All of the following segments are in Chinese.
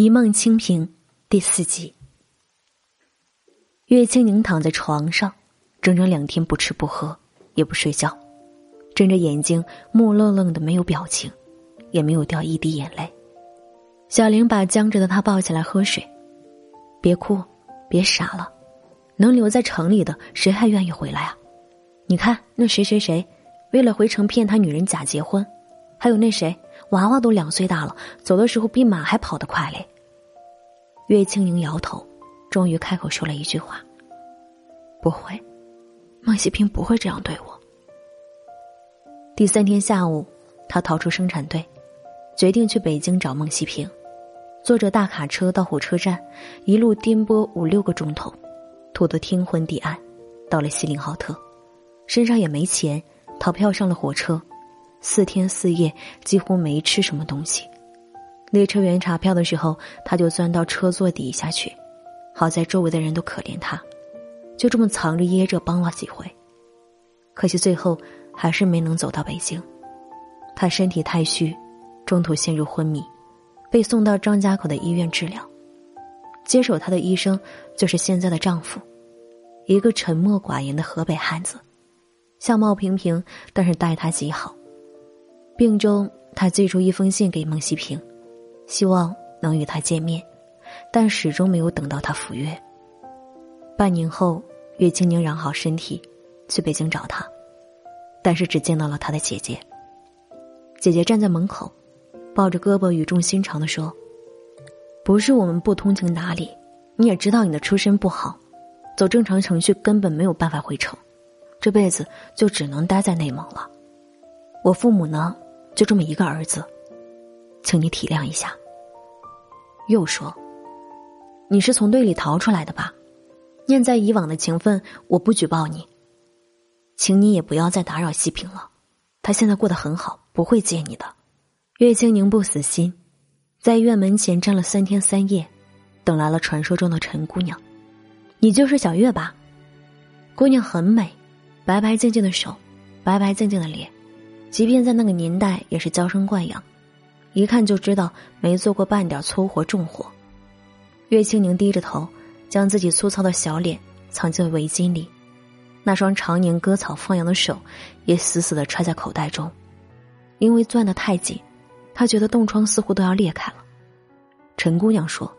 一梦清平第四集。岳清宁躺在床上，整整两天不吃不喝，也不睡觉，睁着眼睛，木愣愣的，没有表情，也没有掉一滴眼泪。小玲把僵着的他抱起来喝水，别哭，别傻了，能留在城里的谁还愿意回来啊？你看那谁谁谁，为了回城骗他女人假结婚，还有那谁。娃娃都两岁大了，走的时候比马还跑得快嘞。岳清宁摇头，终于开口说了一句话：“不会，孟西平不会这样对我。”第三天下午，他逃出生产队，决定去北京找孟西平，坐着大卡车到火车站，一路颠簸五六个钟头，吐得天昏地暗，到了锡林浩特，身上也没钱，逃票上了火车。四天四夜几乎没吃什么东西，列车员查票的时候，他就钻到车座底下去。好在周围的人都可怜他，就这么藏着掖着帮了几回。可惜最后还是没能走到北京。他身体太虚，中途陷入昏迷，被送到张家口的医院治疗。接手他的医生就是现在的丈夫，一个沉默寡言的河北汉子，相貌平平，但是待他极好。病中，他寄出一封信给孟希平，希望能与他见面，但始终没有等到他赴约。半年后，岳清宁养好身体，去北京找他，但是只见到了他的姐姐。姐姐站在门口，抱着胳膊，语重心长的说：“不是我们不通情达理，你也知道你的出身不好，走正常程序根本没有办法回城，这辈子就只能待在内蒙了。我父母呢？”就这么一个儿子，请你体谅一下。又说：“你是从队里逃出来的吧？念在以往的情分，我不举报你，请你也不要再打扰西平了。他现在过得很好，不会见你的。”岳清宁不死心，在医院门前站了三天三夜，等来了传说中的陈姑娘。你就是小月吧？姑娘很美，白白净净的手，白白净净的脸。即便在那个年代，也是娇生惯养，一看就知道没做过半点粗活重活。岳清宁低着头，将自己粗糙的小脸藏进围巾里，那双常年割草放羊的手也死死的揣在口袋中，因为攥得太紧，他觉得冻疮似乎都要裂开了。陈姑娘说：“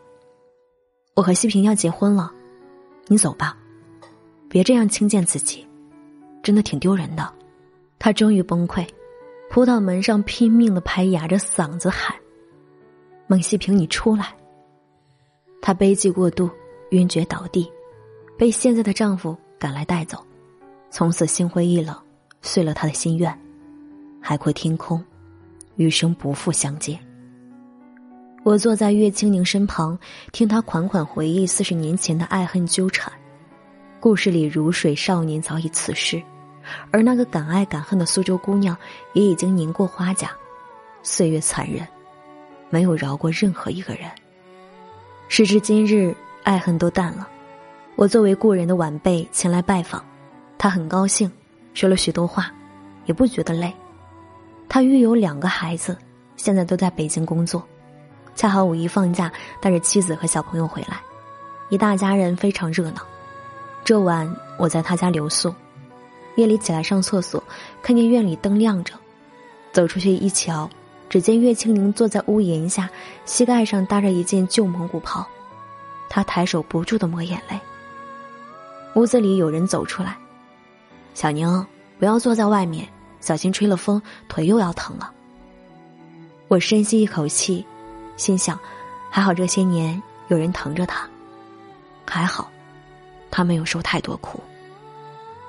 我和西平要结婚了，你走吧，别这样轻贱自己，真的挺丢人的。”他终于崩溃。扑到门上，拼命的拍，哑着嗓子喊：“孟西平，你出来！”她悲寂过度，晕厥倒地，被现在的丈夫赶来带走，从此心灰意冷，碎了他的心愿。海阔天空，余生不复相见。我坐在岳清宁身旁，听他款款回忆四十年前的爱恨纠缠，故事里如水少年早已辞世。而那个敢爱敢恨的苏州姑娘，也已经凝过花甲，岁月残忍，没有饶过任何一个人。时至今日，爱恨都淡了。我作为故人的晚辈前来拜访，他很高兴，说了许多话，也不觉得累。他育有两个孩子，现在都在北京工作，恰好五一放假，带着妻子和小朋友回来，一大家人非常热闹。这晚我在他家留宿。夜里起来上厕所，看见院里灯亮着，走出去一瞧，只见岳清宁坐在屋檐下，膝盖上搭着一件旧蒙古袍，他抬手不住的抹眼泪。屋子里有人走出来：“小宁，不要坐在外面，小心吹了风，腿又要疼了。”我深吸一口气，心想：还好这些年有人疼着他，还好，他没有受太多苦，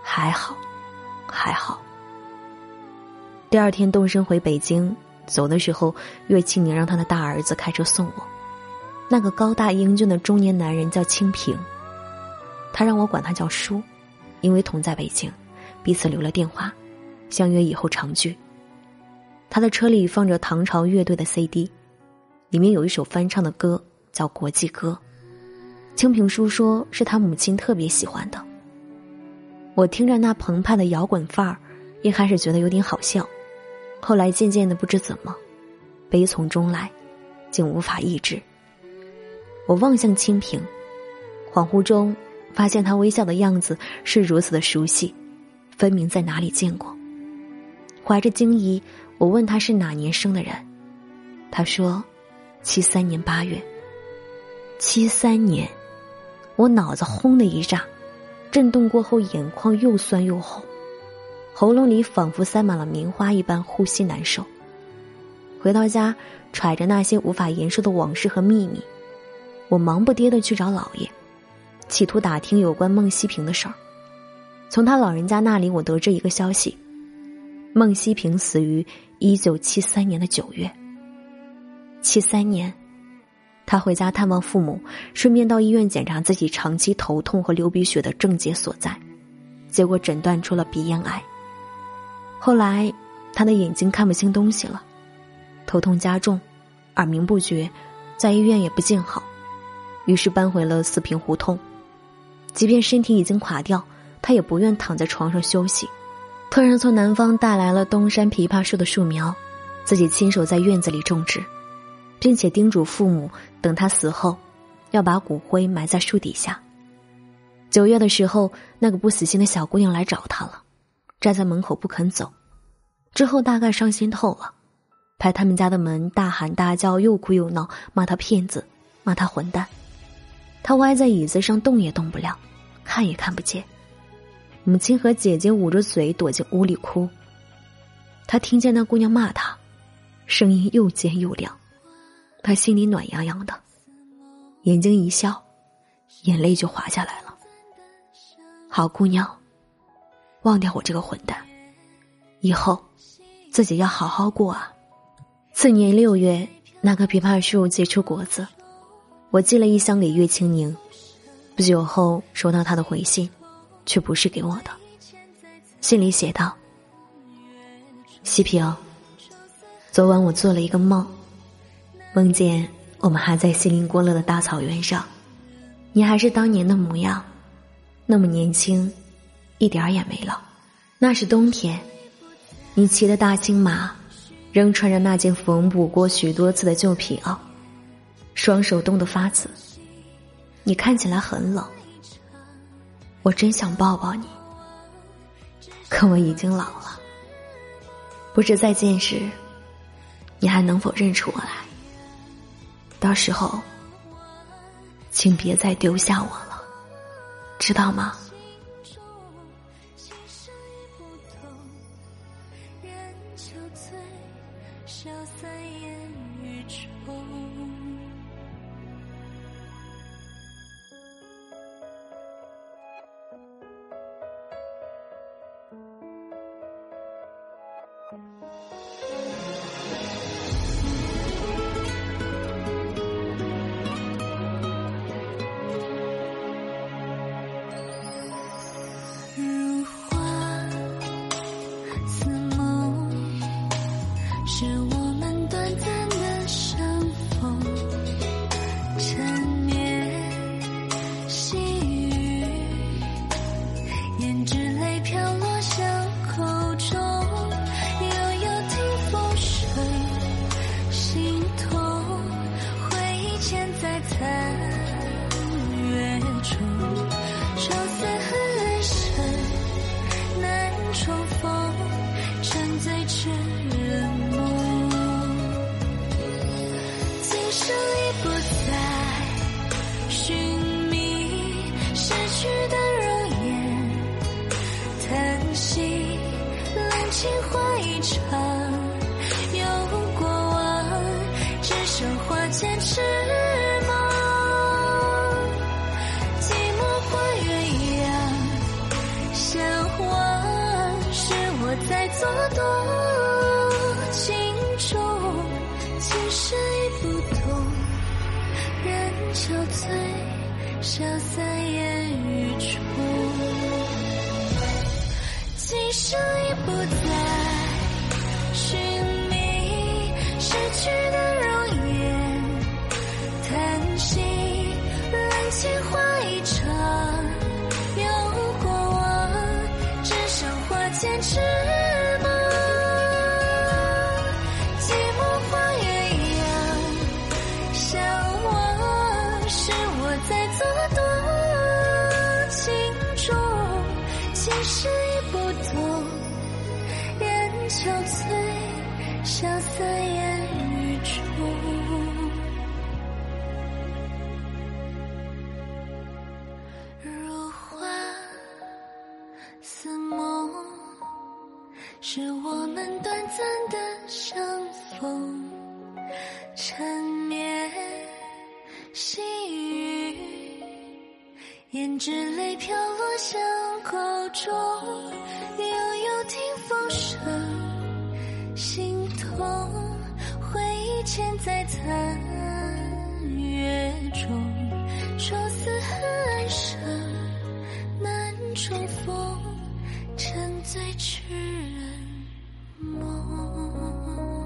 还好。还好。第二天动身回北京，走的时候，岳清宁让他的大儿子开车送我。那个高大英俊的中年男人叫清平，他让我管他叫叔，因为同在北京，彼此留了电话，相约以后常聚。他的车里放着唐朝乐队的 CD，里面有一首翻唱的歌叫《国际歌》，清平叔说是他母亲特别喜欢的。我听着那澎湃的摇滚范儿，一开始觉得有点好笑，后来渐渐的不知怎么，悲从中来，竟无法抑制，我望向清平，恍惚中发现他微笑的样子是如此的熟悉，分明在哪里见过。怀着惊疑，我问他是哪年生的人，他说：“七三年八月。”七三年，我脑子轰的一炸，震动过后眼眶又酸又红，喉咙里仿佛塞满了棉花一般，呼吸难受。回到家，揣着那些无法言说的往事和秘密，我忙不迭的去找老爷，企图打听有关孟西平的事儿。从他老人家那里，我得知一个消息。孟西平死于一九七三年的九月。七三年，他回家探望父母，顺便到医院检查自己长期头痛和流鼻血的症结所在，结果诊断出了鼻咽癌。后来，他的眼睛看不清东西了，头痛加重，耳鸣不绝，在医院也不见好，于是搬回了四平胡同。即便身体已经垮掉，他也不愿躺在床上休息。突然从南方带来了东山枇杷树的树苗，自己亲手在院子里种植，并且叮嘱父母，等他死后，要把骨灰埋在树底下。九月的时候，那个不死心的小姑娘来找他了，站在门口不肯走。之后大概伤心透了，拍他们家的门，大喊大叫，又哭又闹，骂他骗子，骂他混蛋。他歪在椅子上，动也动不了，看也看不见。母亲和姐姐捂着嘴躲进屋里哭。他听见那姑娘骂他，声音又尖又亮，他心里暖洋洋的，眼睛一笑，眼泪就滑下来了。好姑娘，忘掉我这个混蛋，以后自己要好好过啊。次年六月，那棵枇杷树结出果子，我寄了一箱给岳清宁，不久后收到他的回信。却不是给我的。信里写道：“西平，昨晚我做了一个梦，梦见我们还在锡林郭勒的大草原上，你还是当年的模样，那么年轻，一点儿也没老。那是冬天，你骑的大青马，仍穿着那件缝补过许多次的旧皮袄，双手冻得发紫，你看起来很冷。”我真想抱抱你，可我已经老了。不知再见时，你还能否认出我来？到时候，请别再丢下我了，知道吗？情冷清化一场，有过往，只剩花间痴梦。寂寞换鸳鸯，相望是我在做多情重，其实已不懂，人憔悴，萧瑟烟雨中。细雨胭脂泪飘落巷口中幽幽听风声心痛回忆嵌在残月中愁思恨暗生难重逢沉醉痴人梦。